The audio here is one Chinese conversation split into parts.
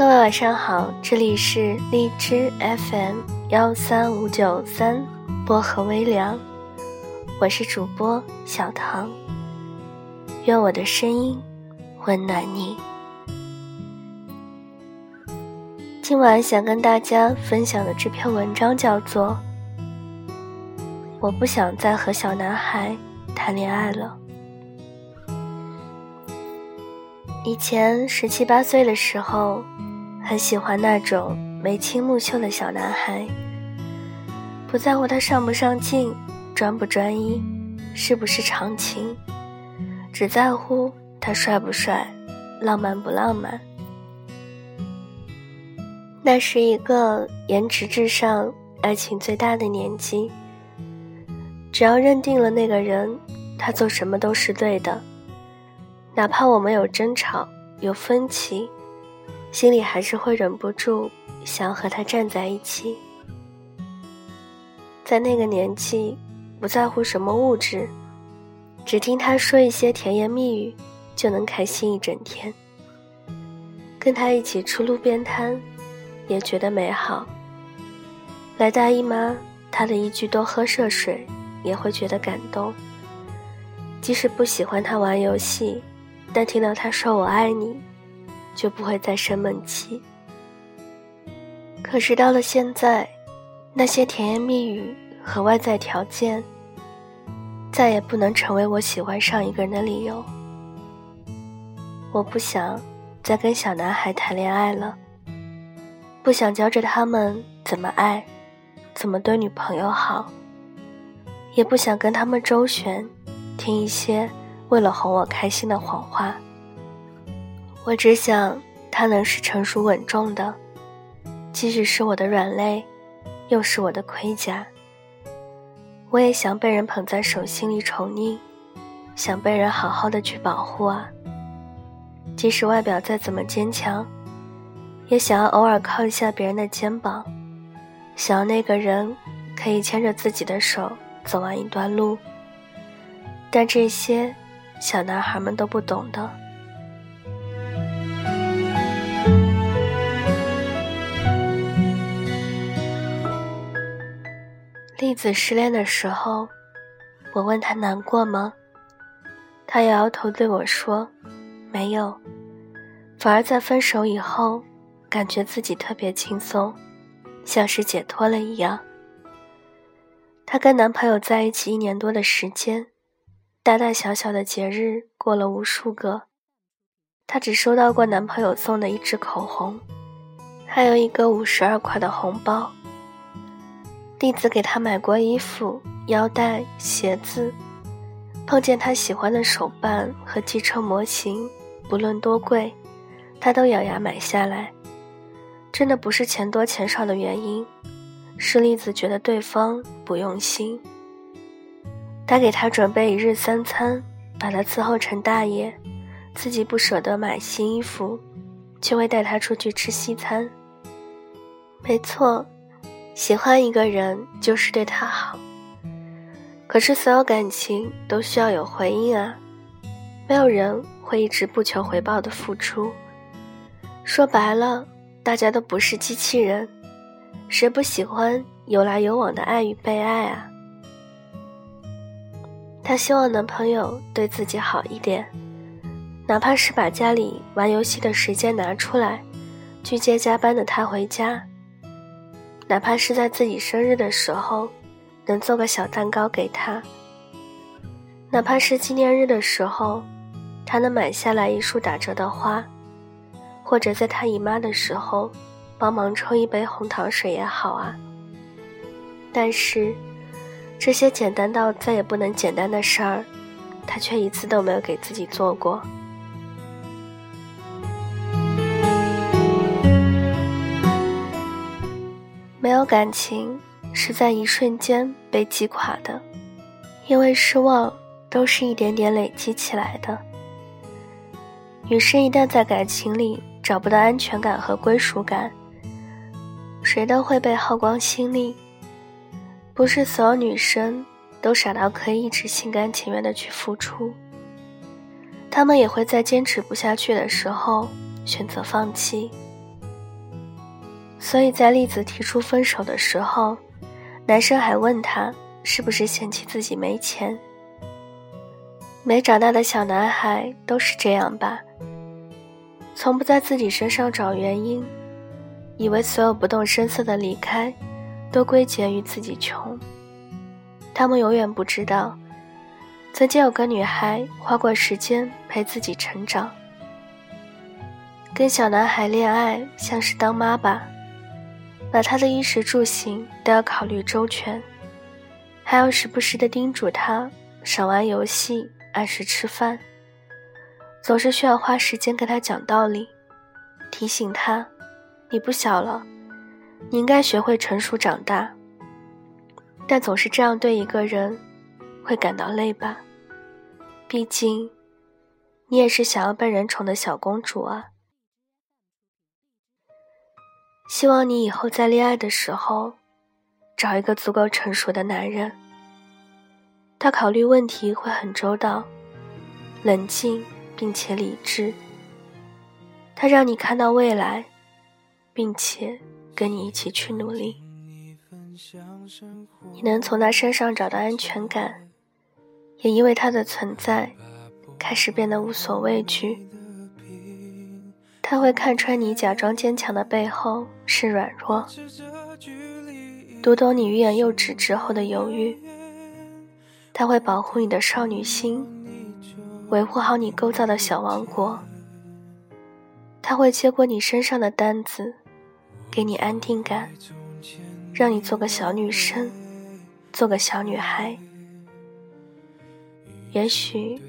各位晚上好，这里是荔枝 FM 幺三五九三薄荷微凉，我是主播小唐，愿我的声音温暖你。今晚想跟大家分享的这篇文章叫做《我不想再和小男孩谈恋爱了》。以前十七八岁的时候。很喜欢那种眉清目秀的小男孩，不在乎他上不上镜、专不专一、是不是长情，只在乎他帅不帅、浪漫不浪漫。那是一个颜值至上、爱情最大的年纪。只要认定了那个人，他做什么都是对的，哪怕我们有争吵、有分歧。心里还是会忍不住想要和他站在一起。在那个年纪，不在乎什么物质，只听他说一些甜言蜜语，就能开心一整天。跟他一起出路边摊，也觉得美好。来大姨妈，他的一句多喝热水，也会觉得感动。即使不喜欢他玩游戏，但听到他说我爱你。就不会再生闷气。可是到了现在，那些甜言蜜语和外在条件，再也不能成为我喜欢上一个人的理由。我不想再跟小男孩谈恋爱了，不想教着他们怎么爱，怎么对女朋友好，也不想跟他们周旋，听一些为了哄我开心的谎话。我只想他能是成熟稳重的，即使是我的软肋，又是我的盔甲。我也想被人捧在手心里宠溺，想被人好好的去保护啊。即使外表再怎么坚强，也想要偶尔靠一下别人的肩膀，想要那个人可以牵着自己的手走完一段路。但这些，小男孩们都不懂的。栗子失恋的时候，我问他难过吗？他摇摇头对我说：“没有。”反而在分手以后，感觉自己特别轻松，像是解脱了一样。她跟男朋友在一起一年多的时间，大大小小的节日过了无数个，她只收到过男朋友送的一支口红，还有一个五十二块的红包。栗子给他买过衣服、腰带、鞋子，碰见他喜欢的手办和机车模型，不论多贵，他都咬牙买下来。真的不是钱多钱少的原因，是栗子觉得对方不用心。他给他准备一日三餐，把他伺候成大爷，自己不舍得买新衣服，却会带他出去吃西餐。没错。喜欢一个人就是对他好，可是所有感情都需要有回应啊，没有人会一直不求回报的付出。说白了，大家都不是机器人，谁不喜欢有来有往的爱与被爱啊？她希望男朋友对自己好一点，哪怕是把家里玩游戏的时间拿出来，去接加班的他回家。哪怕是在自己生日的时候，能做个小蛋糕给他；哪怕是纪念日的时候，他能买下来一束打折的花，或者在他姨妈的时候，帮忙冲一杯红糖水也好啊。但是，这些简单到再也不能简单的事儿，他却一次都没有给自己做过。没有感情是在一瞬间被击垮的，因为失望都是一点点累积起来的。女生一旦在感情里找不到安全感和归属感，谁都会被耗光心力。不是所有女生都傻到可以一直心甘情愿的去付出，她们也会在坚持不下去的时候选择放弃。所以在栗子提出分手的时候，男生还问他是不是嫌弃自己没钱。没长大的小男孩都是这样吧，从不在自己身上找原因，以为所有不动声色的离开，都归结于自己穷。他们永远不知道，曾经有个女孩花过时间陪自己成长。跟小男孩恋爱像是当妈吧，把他的衣食住行都要考虑周全，还要时不时的叮嘱他少玩游戏。按时吃饭，总是需要花时间跟他讲道理，提醒他：“你不小了，你应该学会成熟长大。”但总是这样对一个人，会感到累吧？毕竟，你也是想要被人宠的小公主啊。希望你以后在恋爱的时候，找一个足够成熟的男人。他考虑问题会很周到、冷静并且理智。他让你看到未来，并且跟你一起去努力。你能从他身上找到安全感，也因为他的存在，开始变得无所畏惧。他会看穿你假装坚强的背后是软弱，读懂你欲言又止之后的犹豫。他会保护你的少女心，维护好你构造的小王国。他会接过你身上的担子，给你安定感，让你做个小女生，做个小女孩。也许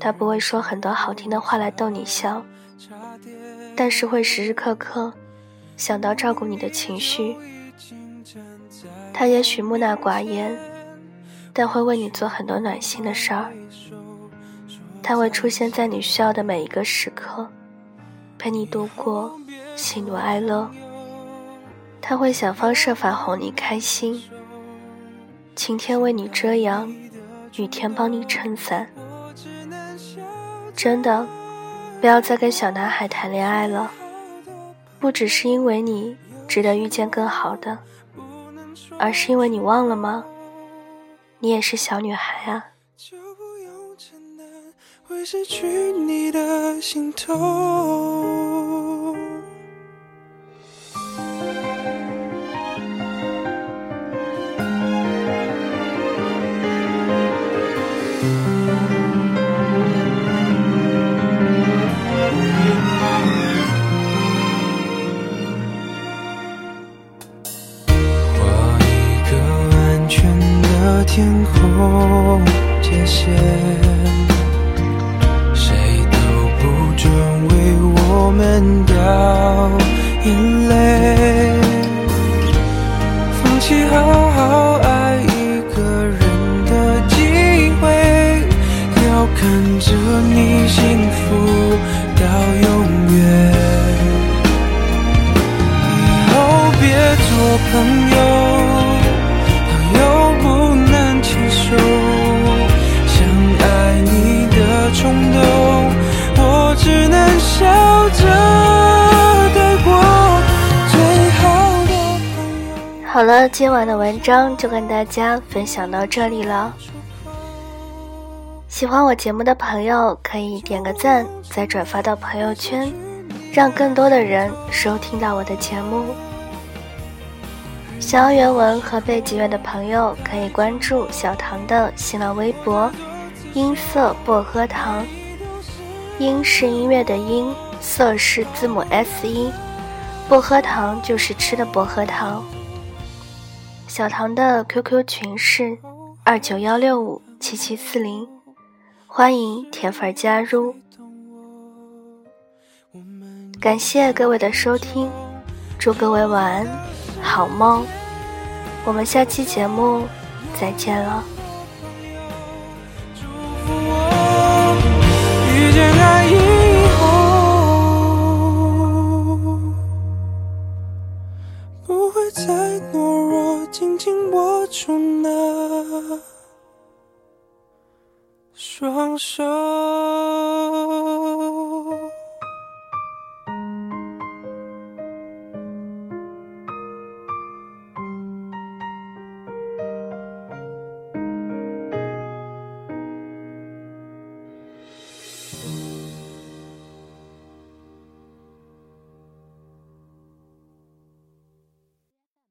他不会说很多好听的话来逗你笑，但是会时时刻刻想到照顾你的情绪。他也许木讷寡言。但会为你做很多暖心的事儿，他会出现在你需要的每一个时刻，陪你度过喜怒哀乐。他会想方设法哄你开心，晴天为你遮阳，雨天帮你撑伞。真的，不要再跟小男孩谈恋爱了，不只是因为你值得遇见更好的，而是因为你忘了吗？你也是小女孩啊。会失去你的心痛。天空界限，谁都不准为我们掉眼泪。放弃好好好了，今晚的文章就跟大家分享到这里了。喜欢我节目的朋友可以点个赞，再转发到朋友圈，让更多的人收听到我的节目。想要原文和背景乐的朋友可以关注小唐的新浪微博“音色薄荷糖”，音是音乐的音，色是字母 S 音，薄荷糖就是吃的薄荷糖。小唐的 QQ 群是二九幺六五七七四零，欢迎铁粉加入。感谢各位的收听，祝各位晚安，好梦。我们下期节目再见了。